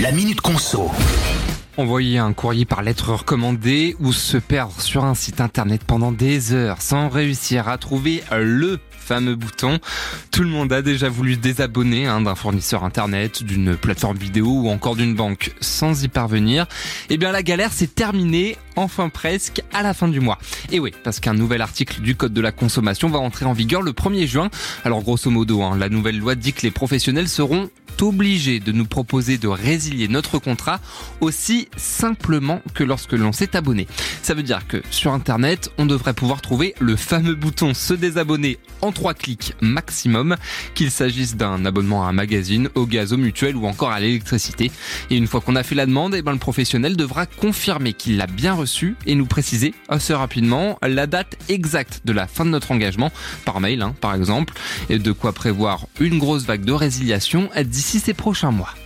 La Minute Conso. Envoyer un courrier par lettre recommandée ou se perdre sur un site internet pendant des heures sans réussir à trouver le fameux bouton. Tout le monde a déjà voulu désabonner hein, d'un fournisseur internet, d'une plateforme vidéo ou encore d'une banque sans y parvenir. Eh bien la galère s'est terminée enfin presque à la fin du mois. Et oui, parce qu'un nouvel article du Code de la consommation va entrer en vigueur le 1er juin. Alors grosso modo, hein, la nouvelle loi dit que les professionnels seront obligés de nous proposer de résilier notre contrat aussi simplement que lorsque l'on s'est abonné. Ça veut dire que sur Internet, on devrait pouvoir trouver le fameux bouton se désabonner en trois clics maximum, qu'il s'agisse d'un abonnement à un magazine, au gaz, au mutuel ou encore à l'électricité. Et une fois qu'on a fait la demande, eh ben, le professionnel devra confirmer qu'il l'a bien reçu et nous préciser assez rapidement la date exacte de la fin de notre engagement, par mail hein, par exemple, et de quoi prévoir une grosse vague de résiliation d'ici ces prochains mois.